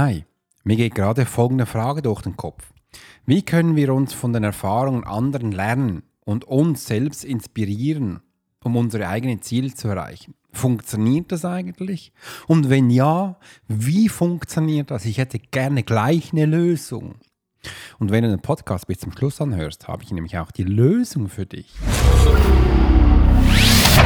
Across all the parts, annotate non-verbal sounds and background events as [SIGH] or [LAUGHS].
Hi, mir geht gerade folgende Frage durch den Kopf. Wie können wir uns von den Erfahrungen anderen lernen und uns selbst inspirieren, um unsere eigenen Ziele zu erreichen? Funktioniert das eigentlich? Und wenn ja, wie funktioniert das? Ich hätte gerne gleich eine Lösung. Und wenn du den Podcast bis zum Schluss anhörst, habe ich nämlich auch die Lösung für dich.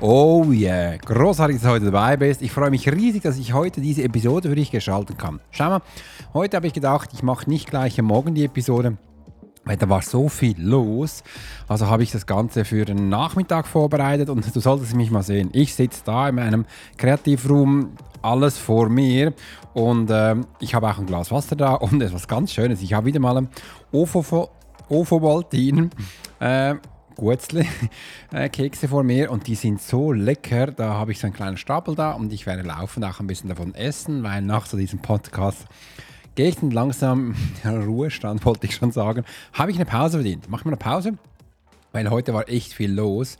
Oh yeah, großartig, dass du heute dabei bist. Ich freue mich riesig, dass ich heute diese Episode für dich gestalten kann. Schau mal, heute habe ich gedacht, ich mache nicht gleich am Morgen die Episode, weil da war so viel los. Also habe ich das Ganze für den Nachmittag vorbereitet und du solltest mich mal sehen. Ich sitze da in meinem Kreativroom, alles vor mir und äh, ich habe auch ein Glas Wasser da und etwas ganz Schönes. Ich habe wieder mal ein. Äh, Gutzli äh, [LAUGHS] Kekse vor mir und die sind so lecker. Da habe ich so einen kleinen Stapel da und ich werde laufen auch ein bisschen davon essen, weil nach so diesem Podcast gehe ich dann langsam, [LAUGHS] ja, Ruhestand wollte ich schon sagen, habe ich eine Pause verdient. Machen wir eine Pause, weil heute war echt viel los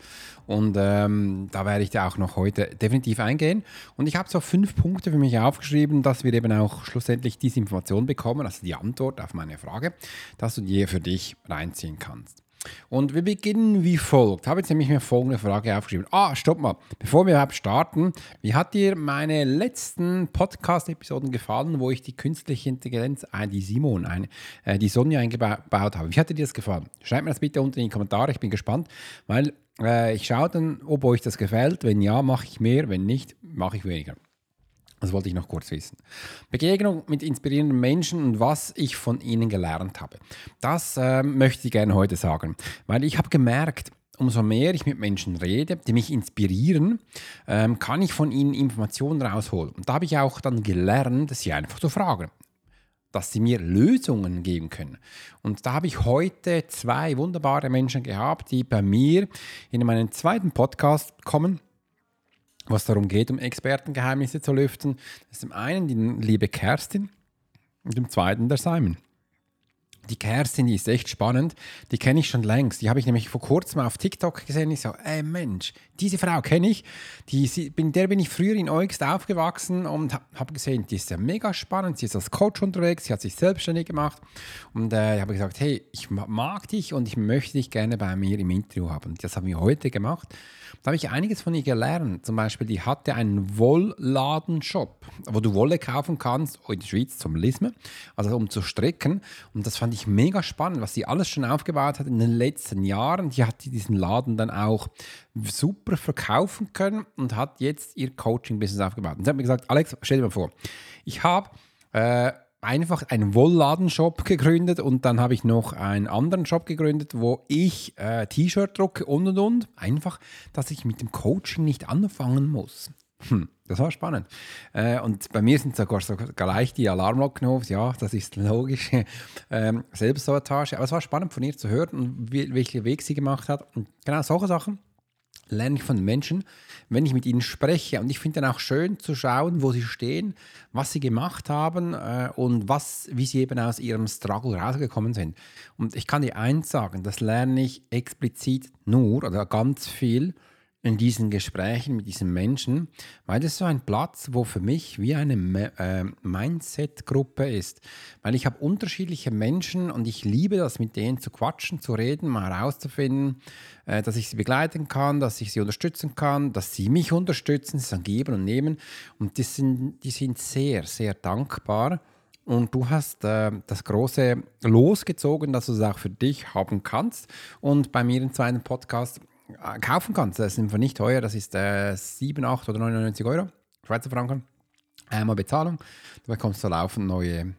und ähm, da werde ich da auch noch heute definitiv eingehen. Und ich habe so fünf Punkte für mich aufgeschrieben, dass wir eben auch schlussendlich diese Information bekommen, also die Antwort auf meine Frage, dass du dir für dich reinziehen kannst. Und wir beginnen wie folgt. Ich habe jetzt nämlich mir folgende Frage aufgeschrieben. Ah, stopp mal. Bevor wir überhaupt starten, wie hat dir meine letzten Podcast-Episoden gefallen, wo ich die künstliche Intelligenz, äh, die Simon, äh, die Sonja eingebaut habe? Wie hat dir das gefallen? Schreibt mir das bitte unten in die Kommentare. Ich bin gespannt, weil äh, ich schaue dann, ob euch das gefällt. Wenn ja, mache ich mehr. Wenn nicht, mache ich weniger. Das wollte ich noch kurz wissen. Begegnung mit inspirierenden Menschen und was ich von ihnen gelernt habe. Das äh, möchte ich gerne heute sagen, weil ich habe gemerkt, umso mehr ich mit Menschen rede, die mich inspirieren, ähm, kann ich von ihnen Informationen rausholen. Und da habe ich auch dann gelernt, sie einfach zu fragen dass sie mir Lösungen geben können. Und da habe ich heute zwei wunderbare Menschen gehabt, die bei mir in meinen zweiten Podcast kommen was darum geht, um Expertengeheimnisse zu lüften. Ist zum einen die liebe Kerstin und zum zweiten der Simon. Die Kerstin, die ist echt spannend. Die kenne ich schon längst. Die habe ich nämlich vor kurzem auf TikTok gesehen. Ich so, ey Mensch, diese Frau kenne ich. Die, bin, der bin ich früher in Eugst aufgewachsen und habe gesehen, die ist ja mega spannend. Sie ist als Coach unterwegs, sie hat sich selbstständig gemacht. Und äh, ich habe gesagt, hey, ich mag dich und ich möchte dich gerne bei mir im Interview haben. Das haben wir heute gemacht. Da habe ich einiges von ihr gelernt. Zum Beispiel, die hatte einen Wollladenshop, wo du Wolle kaufen kannst, in der Schweiz zum Lismen, also um zu stricken. Und das fand ich mega spannend, was sie alles schon aufgebaut hat in den letzten Jahren. Die hat diesen Laden dann auch super verkaufen können und hat jetzt ihr Coaching-Business aufgebaut. Und sie hat mir gesagt, Alex, stell dir mal vor, ich habe... Äh, einfach einen Wollladenshop gegründet und dann habe ich noch einen anderen Shop gegründet, wo ich äh, T-Shirt drucke und und und. Einfach, dass ich mit dem Coaching nicht anfangen muss. Hm, das war spannend. Äh, und bei mir sind sogar, sogar gleich die Alarmglocken auf. Ja, das ist logisch. [LAUGHS] ähm, Selbstsabotage. Aber es war spannend von ihr zu hören und welchen Weg sie gemacht hat. Und genau solche Sachen lerne ich von Menschen, wenn ich mit ihnen spreche. Und ich finde dann auch schön zu schauen, wo sie stehen, was sie gemacht haben äh, und was, wie sie eben aus ihrem Struggle rausgekommen sind. Und ich kann dir eins sagen, das lerne ich explizit nur oder ganz viel in diesen Gesprächen mit diesen Menschen, weil das so ein Platz, wo für mich wie eine äh, Mindset-Gruppe ist. Weil ich habe unterschiedliche Menschen und ich liebe das, mit denen zu quatschen, zu reden, mal herauszufinden, äh, dass ich sie begleiten kann, dass ich sie unterstützen kann, dass sie mich unterstützen, sie geben und nehmen. Und die sind, die sind sehr, sehr dankbar. Und du hast äh, das große losgezogen, dass du es auch für dich haben kannst. Und bei mir im zweiten Podcast kaufen kannst. Das einfach nicht teuer, das ist äh, 7, 8 oder 99 Euro, Schweizer Franken. Einmal Bezahlung, da bekommst du laufend neue,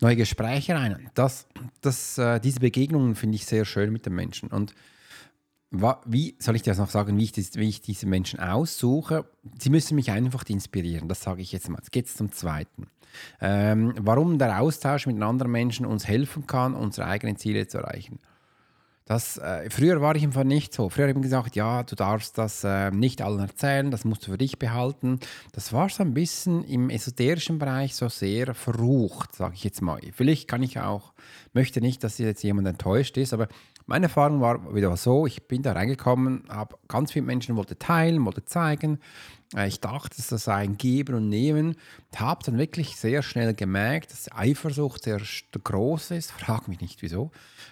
neue Gespräche rein. Das, das, äh, diese Begegnungen finde ich sehr schön mit den Menschen. Und wie soll ich dir das noch sagen, wie ich, das, wie ich diese Menschen aussuche? Sie müssen mich einfach inspirieren, das sage ich jetzt mal. Jetzt geht es zum Zweiten. Ähm, warum der Austausch mit anderen Menschen uns helfen kann, unsere eigenen Ziele zu erreichen. Das, äh, früher war ich einfach nicht so. Früher habe ich gesagt, ja, du darfst das äh, nicht allen erzählen, das musst du für dich behalten. Das war so ein bisschen im esoterischen Bereich so sehr verrucht, sage ich jetzt mal. Vielleicht kann ich auch, möchte nicht, dass jetzt jemand enttäuscht ist, aber meine Erfahrung war wieder so, ich bin da reingekommen, habe ganz viele Menschen wollte teilen, wollte zeigen. Äh, ich dachte, das sei ein Geben und Nehmen. Habe dann wirklich sehr schnell gemerkt, dass Eifersucht sehr groß ist. Frag mich nicht wieso.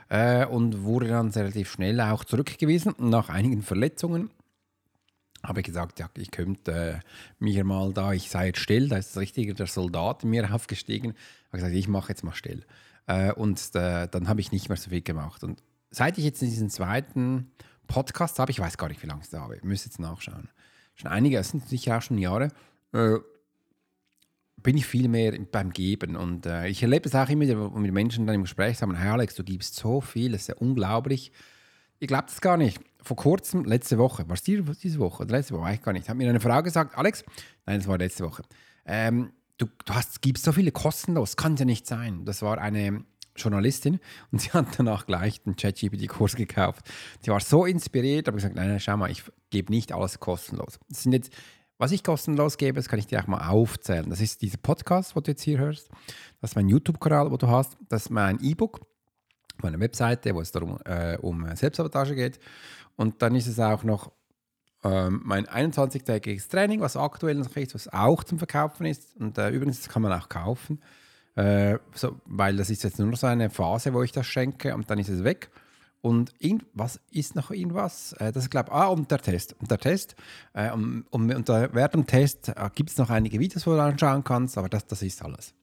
Äh, und wurde dann relativ schnell auch zurückgewiesen. Nach einigen Verletzungen habe ich gesagt, ja, ich könnte äh, mir mal da, ich sei jetzt still, da ist das Richtige, der Soldat in mir [LAUGHS] aufgestiegen. Habe gesagt, ich mache jetzt mal still. Und dann habe ich nicht mehr so viel gemacht. Und seit ich jetzt in diesen zweiten Podcast habe, ich weiß gar nicht, wie lange es da habe, ich müsste jetzt nachschauen. Schon einige, es sind sicher auch schon Jahre, äh, bin ich viel mehr beim Geben. Und äh, ich erlebe es auch immer wieder, mit Menschen dann im Gespräch sagen, hey Alex, du gibst so viel, das ist ja unglaublich. Ich glaube das gar nicht. Vor kurzem, letzte Woche, war es diese Woche oder letzte Woche, weiß ich gar nicht, hat mir eine Frau gesagt, Alex, nein, es war letzte Woche, ähm, du, du hast, gibst so viele kostenlos, kann ja nicht sein. Das war eine Journalistin [LAUGHS] und sie hat danach gleich den ChatGPT-Kurs gekauft. Sie war so inspiriert, aber gesagt, nein, schau mal, ich gebe nicht alles kostenlos. Das sind jetzt was ich kostenlos gebe, das kann ich dir auch mal aufzählen. Das ist dieser Podcast, wo du jetzt hier hörst. Das ist mein YouTube-Kanal, wo du hast. Das ist mein E-Book, meine Webseite, wo es darum äh, um Selbstsabotage geht. Und dann ist es auch noch ähm, mein 21-tägiges Training, was aktuell noch ist, was auch zum Verkaufen ist. Und äh, übrigens, das kann man auch kaufen, äh, so, weil das ist jetzt nur noch so eine Phase, wo ich das schenke und dann ist es weg. Und was ist noch irgendwas? Äh, das ist, glaube ah, und der Test. Und der Test, äh, um, um, und während dem Test gibt es noch einige Videos, wo du anschauen kannst, aber das, das ist alles.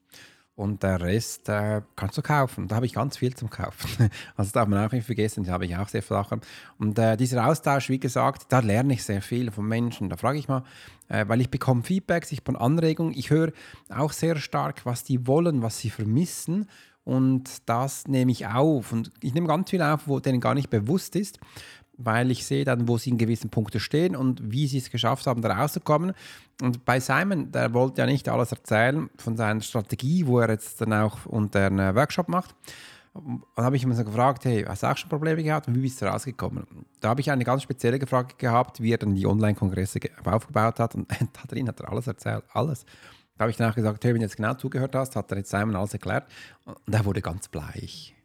Und der Rest äh, kannst du kaufen. Da habe ich ganz viel zum Kaufen. [LAUGHS] Also darf man auch nicht vergessen, da habe ich auch sehr viele Sachen. Und äh, dieser Austausch, wie gesagt, da lerne ich sehr viel von Menschen. Da frage ich mal, äh, weil ich bekomme Feedbacks, ich bekomme Anregungen. Ich höre auch sehr stark, was die wollen, was sie vermissen. Und das nehme ich auf. Und ich nehme ganz viel auf, wo denen gar nicht bewusst ist, weil ich sehe dann, wo sie in gewissen Punkten stehen und wie sie es geschafft haben, da rauszukommen. Und bei Simon, der wollte ja nicht alles erzählen von seiner Strategie, wo er jetzt dann auch unter einen Workshop macht. Dann habe ich ihn so gefragt, hey, hast du auch schon Probleme gehabt und wie bist du rausgekommen? Da habe ich eine ganz spezielle Frage gehabt, wie er dann die Online-Kongresse aufgebaut hat und [LAUGHS] da drin hat er alles erzählt, alles. Da habe ich danach gesagt, hey, wenn du jetzt genau zugehört hast, hat er jetzt Simon alles erklärt. Und er wurde ganz bleich.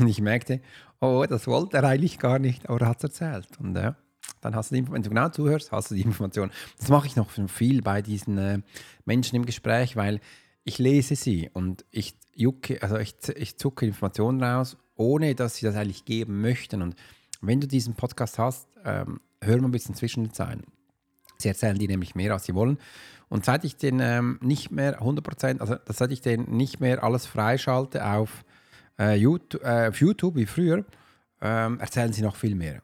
Und ich merkte, oh, das wollte er eigentlich gar nicht, aber er hat es erzählt. Und ja, äh, dann hast du die, wenn du genau zuhörst, hast du die Information. Das mache ich noch viel bei diesen äh, Menschen im Gespräch, weil ich lese sie und ich jucke, also ich, ich zucke Informationen raus, ohne dass sie das eigentlich geben möchten. Und wenn du diesen Podcast hast, ähm, hör mal ein bisschen zwischen den Zeilen. Sie erzählen dir nämlich mehr, als sie wollen. Und seit ich den ähm, nicht mehr 100%, also seit ich den nicht mehr alles freischalte auf, YouTube, äh, auf YouTube wie früher, ähm, erzählen sie noch viel mehr.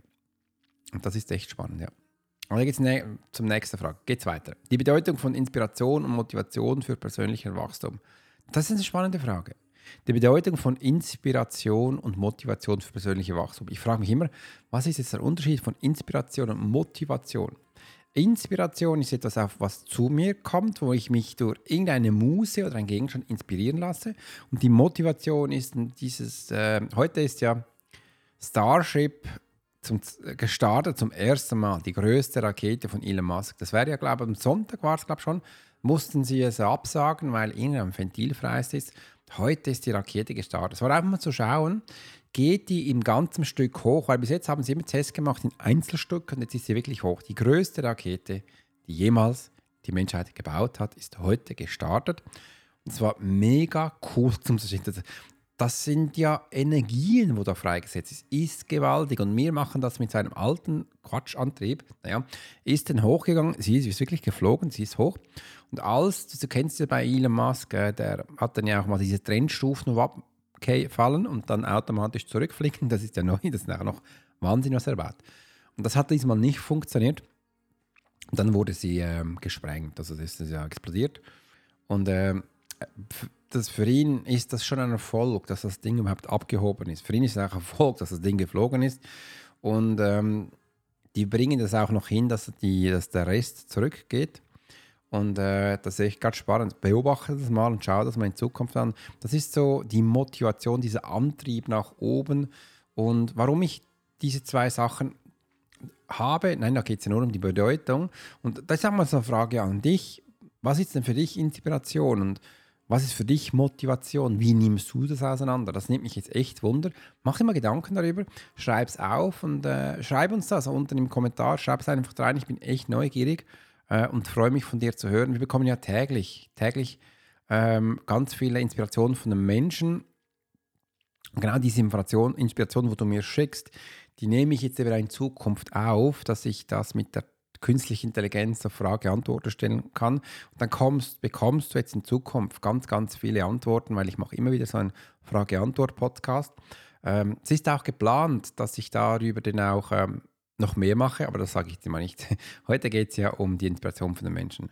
Und das ist echt spannend, ja. Und dann geht es ne zum nächsten Frage. Geht's weiter. Die Bedeutung von Inspiration und Motivation für persönliches Wachstum. Das ist eine spannende Frage. Die Bedeutung von Inspiration und Motivation für persönliches Wachstum. Ich frage mich immer, was ist jetzt der Unterschied von Inspiration und Motivation? Inspiration ist etwas, auf was zu mir kommt, wo ich mich durch irgendeine Muse oder einen Gegenstand inspirieren lasse. Und die Motivation ist dieses, äh, heute ist ja Starship zum, gestartet zum ersten Mal, die größte Rakete von Elon Musk. Das wäre ja, glaube ich, am Sonntag war es, glaube ich, schon, mussten sie es absagen, weil ihnen ein Ventil frei ist. Heute ist die Rakete gestartet. Es war einfach mal zu schauen, geht die im ganzen Stück hoch, weil bis jetzt haben sie immer Tests gemacht in Einzelstücken und jetzt ist sie wirklich hoch. Die größte Rakete, die jemals die Menschheit gebaut hat, ist heute gestartet. Und zwar mega cool zum Sehen. Das sind ja Energien, wo da freigesetzt ist. Ist gewaltig. Und wir machen das mit seinem alten Quatschantrieb. Naja, ist dann hochgegangen. Sie ist, ist wirklich geflogen, sie ist hoch. Und als, du kennst ja bei Elon Musk, äh, der hat dann ja auch mal diese Trendstufen fallen und dann automatisch zurückfliegen. Das ist ja neu, das ist auch noch Wahnsinn, was er. Und das hat diesmal nicht funktioniert. Und dann wurde sie ähm, gesprengt, also das ist ja explodiert. Und ähm, das für ihn ist das schon ein Erfolg, dass das Ding überhaupt abgehoben ist. Für ihn ist es auch ein Erfolg, dass das Ding geflogen ist. Und ähm, die bringen das auch noch hin, dass, die, dass der Rest zurückgeht. Und äh, das ist echt ganz spannend. Beobachte das mal und schau das mal in Zukunft an. Das ist so die Motivation, dieser Antrieb nach oben. Und warum ich diese zwei Sachen habe, nein, da geht es ja nur um die Bedeutung. Und da ist auch mal so eine Frage an dich. Was ist denn für dich Inspiration? Und was ist für dich Motivation? Wie nimmst du das auseinander? Das nimmt mich jetzt echt Wunder. Mach dir mal Gedanken darüber, schreib es auf und äh, schreib uns das unten im Kommentar. Schreib es einfach rein. Ich bin echt neugierig äh, und freue mich von dir zu hören. Wir bekommen ja täglich, täglich ähm, ganz viele Inspirationen von den Menschen. Und genau diese Inspiration, Inspiration, wo du mir schickst, die nehme ich jetzt wieder in Zukunft auf, dass ich das mit der künstliche Intelligenz auf Frage-Antworten stellen kann. Und dann kommst, bekommst du jetzt in Zukunft ganz, ganz viele Antworten, weil ich mache immer wieder so einen Frage-Antwort-Podcast. Ähm, es ist auch geplant, dass ich darüber dann auch ähm, noch mehr mache, aber das sage ich dir mal nicht. [LAUGHS] Heute geht es ja um die Inspiration von den Menschen.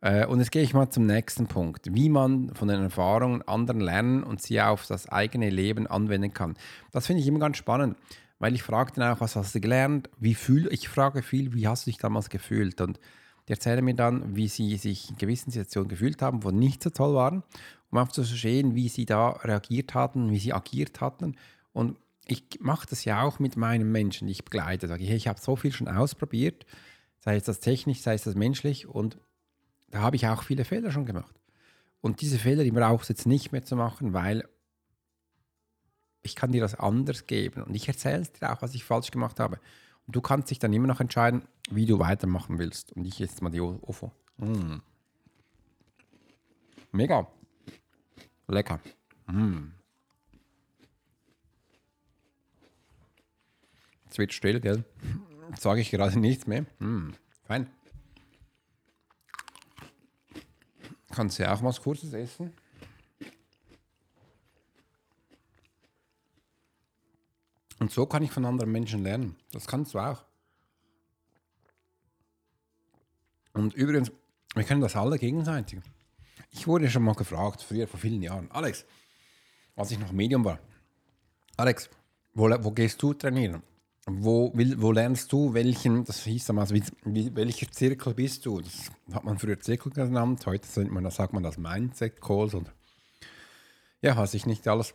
Äh, und jetzt gehe ich mal zum nächsten Punkt, wie man von den Erfahrungen anderen lernen und sie auf das eigene Leben anwenden kann. Das finde ich immer ganz spannend weil ich frage dann auch, was hast du gelernt, wie fühl, ich frage viel, wie hast du dich damals gefühlt und die erzählen mir dann, wie sie sich in gewissen Situationen gefühlt haben, wo nicht so toll waren, um auch zu verstehen, wie sie da reagiert hatten, wie sie agiert hatten und ich mache das ja auch mit meinen Menschen, die ich begleite. Sage ich, hey, ich habe so viel schon ausprobiert, sei es das technisch, sei es das menschlich und da habe ich auch viele Fehler schon gemacht. Und diese Fehler, die brauche ich jetzt nicht mehr zu machen, weil ich kann dir das anders geben und ich erzähle dir auch, was ich falsch gemacht habe. Und du kannst dich dann immer noch entscheiden, wie du weitermachen willst. Und ich jetzt mal die OFO. Mm. Mega. Lecker. Mm. Jetzt wird still, gell? Sage ich gerade nichts mehr. Mm. Fein. Kannst du ja auch was Kurzes essen? Und so kann ich von anderen Menschen lernen. Das kannst du auch. Und übrigens, wir können das alle gegenseitig. Ich wurde schon mal gefragt, früher vor vielen Jahren, Alex, als ich noch Medium war, Alex, wo, wo gehst du trainieren? Wo, wo lernst du welchen, das hieß damals, wie, wie, welcher Zirkel bist du? Das hat man früher Zirkel genannt, heute sagt man, sagt man das Mindset Calls und ja, weiß ich nicht alles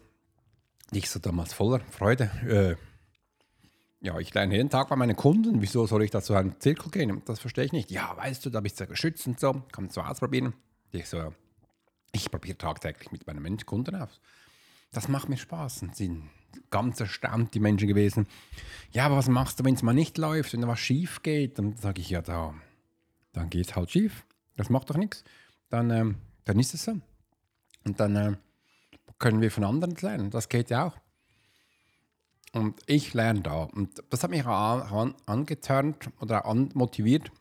ich so damals voller Freude. Äh, ja, ich lerne jeden Tag bei meinen Kunden. Wieso soll ich da zu einem Zirkel gehen? Das verstehe ich nicht. Ja, weißt du, da bist du ja geschützt und so. Kannst du ausprobieren. Ich so, ich probiere tagtäglich mit meinen Kunden aus. Das macht mir Spaß. Und sind ganz erstaunt, die Menschen gewesen. Ja, aber was machst du, wenn es mal nicht läuft, wenn da was schief geht? Dann sage ich, ja, da, dann geht es halt schief. Das macht doch nichts. Dann, ähm, dann ist es so. Und dann äh, können wir von anderen lernen. Das geht ja auch. Und ich lerne da. Und das hat mich auch an, angeturnt oder anmotiviert,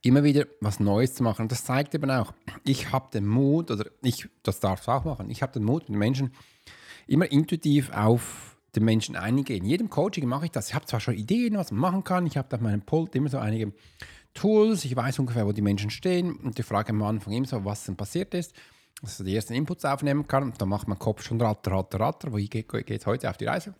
immer wieder was Neues zu machen. Und das zeigt eben auch, ich habe den Mut, oder ich, das darf es auch machen, ich habe den Mut, mit den Menschen immer intuitiv auf den Menschen eingehen. In jedem Coaching mache ich das. Ich habe zwar schon Ideen, was man machen kann. Ich habe auf meinem Pult immer so einige Tools. Ich weiß ungefähr, wo die Menschen stehen. Und die Frage am Anfang immer so, was denn passiert ist dass er die ersten Inputs aufnehmen kann. Dann macht mein Kopf schon ratter, ratter, ratter. Wo geht es heute auf die Reise?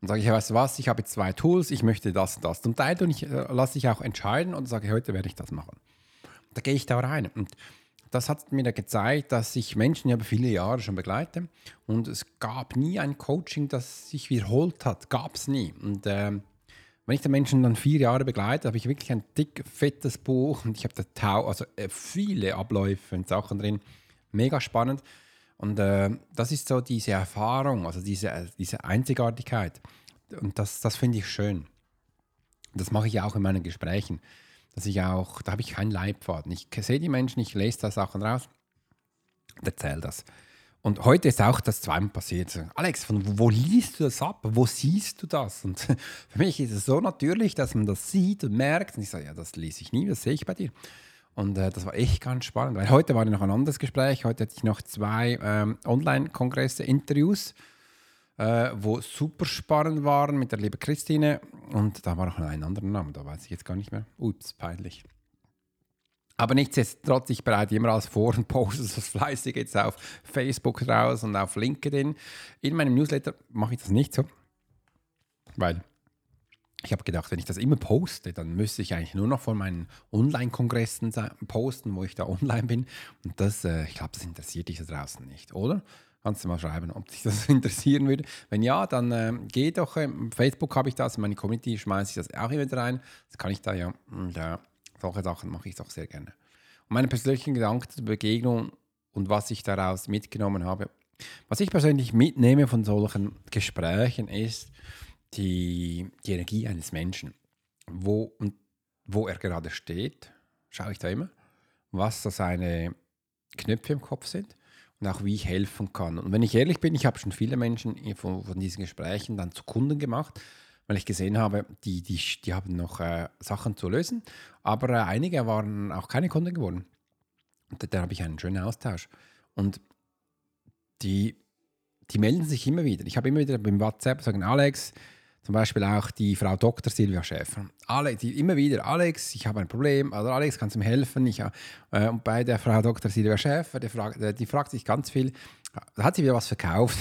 Und sage ich, weißt du was, ich habe jetzt zwei Tools, ich möchte das und das zum Teil und ich äh, lasse dich auch entscheiden und sage, heute werde ich das machen. Da gehe ich da rein. Und das hat mir gezeigt, dass ich Menschen über viele Jahre schon begleite und es gab nie ein Coaching, das sich wiederholt hat. Gab es nie. Und ähm, wenn ich den Menschen dann vier Jahre begleite, habe ich wirklich ein dick, fettes Buch und ich habe da Tau, also äh, viele Abläufe und Sachen drin. Mega spannend. Und äh, das ist so diese Erfahrung, also diese, äh, diese Einzigartigkeit. Und das, das finde ich schön. Das mache ich auch in meinen Gesprächen. Dass ich auch, da habe ich keinen Leitfaden. Ich sehe die Menschen, ich lese da Sachen raus und erzähle das. Und heute ist auch das zweimal passiert. Alex, von wo liest du das ab? Wo siehst du das? Und [LAUGHS] für mich ist es so natürlich, dass man das sieht und merkt. Und ich sage, ja, das lese ich nie, das sehe ich bei dir. Und äh, das war echt ganz spannend, weil heute war noch ein anderes Gespräch. Heute hatte ich noch zwei ähm, Online-Kongresse, Interviews. Äh, wo super spannend waren mit der lieben Christine. Und da war noch ein anderer Name, da weiß ich jetzt gar nicht mehr. Ups, peinlich. Aber nichtsdestotrotz, ich bereite immer als Vor- und poste das fleißig jetzt auf Facebook raus und auf LinkedIn. In meinem Newsletter mache ich das nicht so, weil ich habe gedacht, wenn ich das immer poste, dann müsste ich eigentlich nur noch von meinen Online-Kongressen posten, wo ich da [LAUGHS] online bin. Und das, äh, ich glaube, das interessiert dich da draußen nicht, oder? Kannst du mal schreiben, ob dich das [LAUGHS] interessieren würde. Wenn ja, dann äh, geh doch. Äh, Facebook habe ich das, in meine Community schmeiße ich das auch immer rein. Das kann ich da ja. Und, äh, solche Sachen mache ich doch sehr gerne. Und meine persönlichen Gedanken zur Begegnung und was ich daraus mitgenommen habe. Was ich persönlich mitnehme von solchen Gesprächen ist, die, die Energie eines Menschen. Wo, und wo er gerade steht, schaue ich da immer, was so seine Knöpfe im Kopf sind und auch wie ich helfen kann. Und wenn ich ehrlich bin, ich habe schon viele Menschen von, von diesen Gesprächen dann zu Kunden gemacht, weil ich gesehen habe, die, die, die haben noch äh, Sachen zu lösen, aber äh, einige waren auch keine Kunden geworden. Und da, da habe ich einen schönen Austausch. Und die, die melden sich immer wieder. Ich habe immer wieder beim WhatsApp sagen, Alex, zum Beispiel auch die Frau Dr. Silvia Schäfer. Alex, die immer wieder, Alex, ich habe ein Problem, also Alex, kannst du mir helfen? Ich, äh, und bei der Frau Dr. Silvia Schäfer, die fragt, die fragt sich ganz viel, da hat sie wieder was verkauft,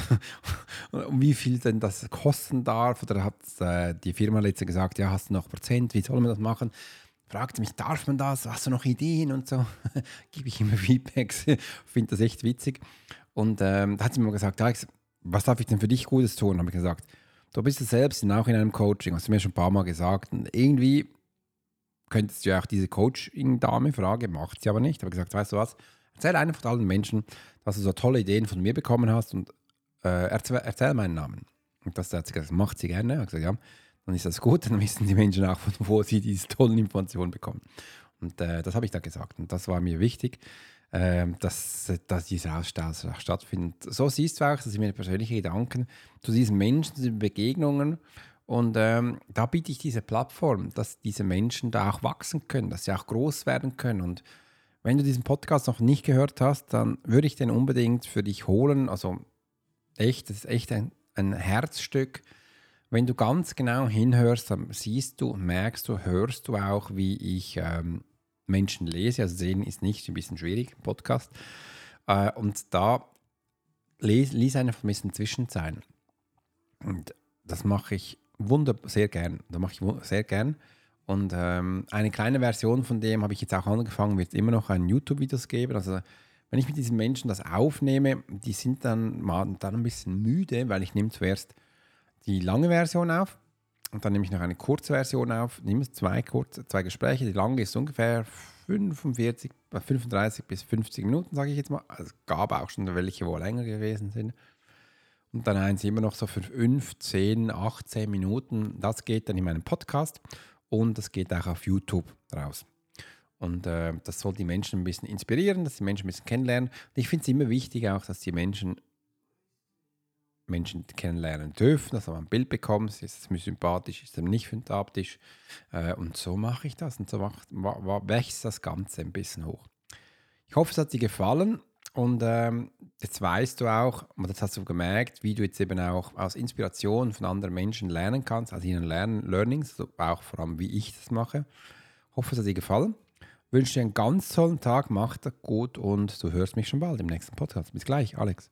[LAUGHS] und wie viel denn das kosten darf, oder hat äh, die Firma letztens gesagt, ja, hast du noch Prozent, wie soll man das machen? Fragte mich, darf man das, hast du noch Ideen und so, [LAUGHS] gebe ich immer Feedbacks, [LAUGHS] finde das echt witzig. Und ähm, da hat sie mir gesagt, Alex, was darf ich denn für dich Gutes tun? Habe ich gesagt, Du bist es selbst auch in einem Coaching, hast du mir schon ein paar Mal gesagt. Und irgendwie könntest du ja auch diese Coaching-Dame fragen, macht sie aber nicht. Ich habe gesagt, weißt du was, erzähl einfach allen Menschen, dass du so tolle Ideen von mir bekommen hast und äh, erzähl, erzähl, meinen Namen. Und das hat sie gesagt, macht sie gerne. Ich gesagt, ja, dann ist das gut, [LAUGHS] dann wissen die Menschen auch, von wo sie diese tollen Informationen bekommen. Und äh, das habe ich da gesagt und das war mir wichtig. Ähm, dass, dass dieser Austausch stattfindet. So siehst du auch, das sind meine persönlichen Gedanken zu diesen Menschen, zu diesen Begegnungen. Und ähm, da biete ich diese Plattform, dass diese Menschen da auch wachsen können, dass sie auch groß werden können. Und wenn du diesen Podcast noch nicht gehört hast, dann würde ich den unbedingt für dich holen. Also echt, das ist echt ein, ein Herzstück. Wenn du ganz genau hinhörst, dann siehst du, merkst du, hörst du auch, wie ich ähm, Menschen lese. Also sehen ist nicht ein bisschen schwierig Podcast. Äh, und da lies einfach ein bisschen Zwischenzeilen. Und das mache ich wunderbar, sehr gern. Da mache ich sehr gern. Und ähm, eine kleine Version von dem habe ich jetzt auch angefangen, wird immer noch ein YouTube-Videos geben. Also wenn ich mit diesen Menschen das aufnehme, die sind dann mal dann ein bisschen müde, weil ich nehme zuerst die lange Version auf und dann nehme ich noch eine Kurzversion auf, nehme zwei, kurze, zwei Gespräche. Die lange ist ungefähr 45, 35 bis 50 Minuten, sage ich jetzt mal. Also es gab auch schon welche, wo länger gewesen sind. Und dann eins immer noch so für 15, 18 Minuten. Das geht dann in meinem Podcast und das geht auch auf YouTube raus. Und äh, das soll die Menschen ein bisschen inspirieren, dass die Menschen ein bisschen kennenlernen. Und ich finde es immer wichtig auch, dass die Menschen Menschen kennenlernen dürfen, dass man ein Bild bekommt, ist es mir sympathisch, ist es mir nicht sympathisch. Äh, und so mache ich das und so wächst das Ganze ein bisschen hoch. Ich hoffe, es hat dir gefallen und ähm, jetzt weißt du auch, und das hast du gemerkt, wie du jetzt eben auch aus Inspiration von anderen Menschen lernen kannst, also ihren Lern Learnings, also auch vor allem, wie ich das mache. Ich hoffe, es hat dir gefallen. Ich wünsche dir einen ganz tollen Tag, mach das gut und du hörst mich schon bald im nächsten Podcast. Bis gleich, Alex.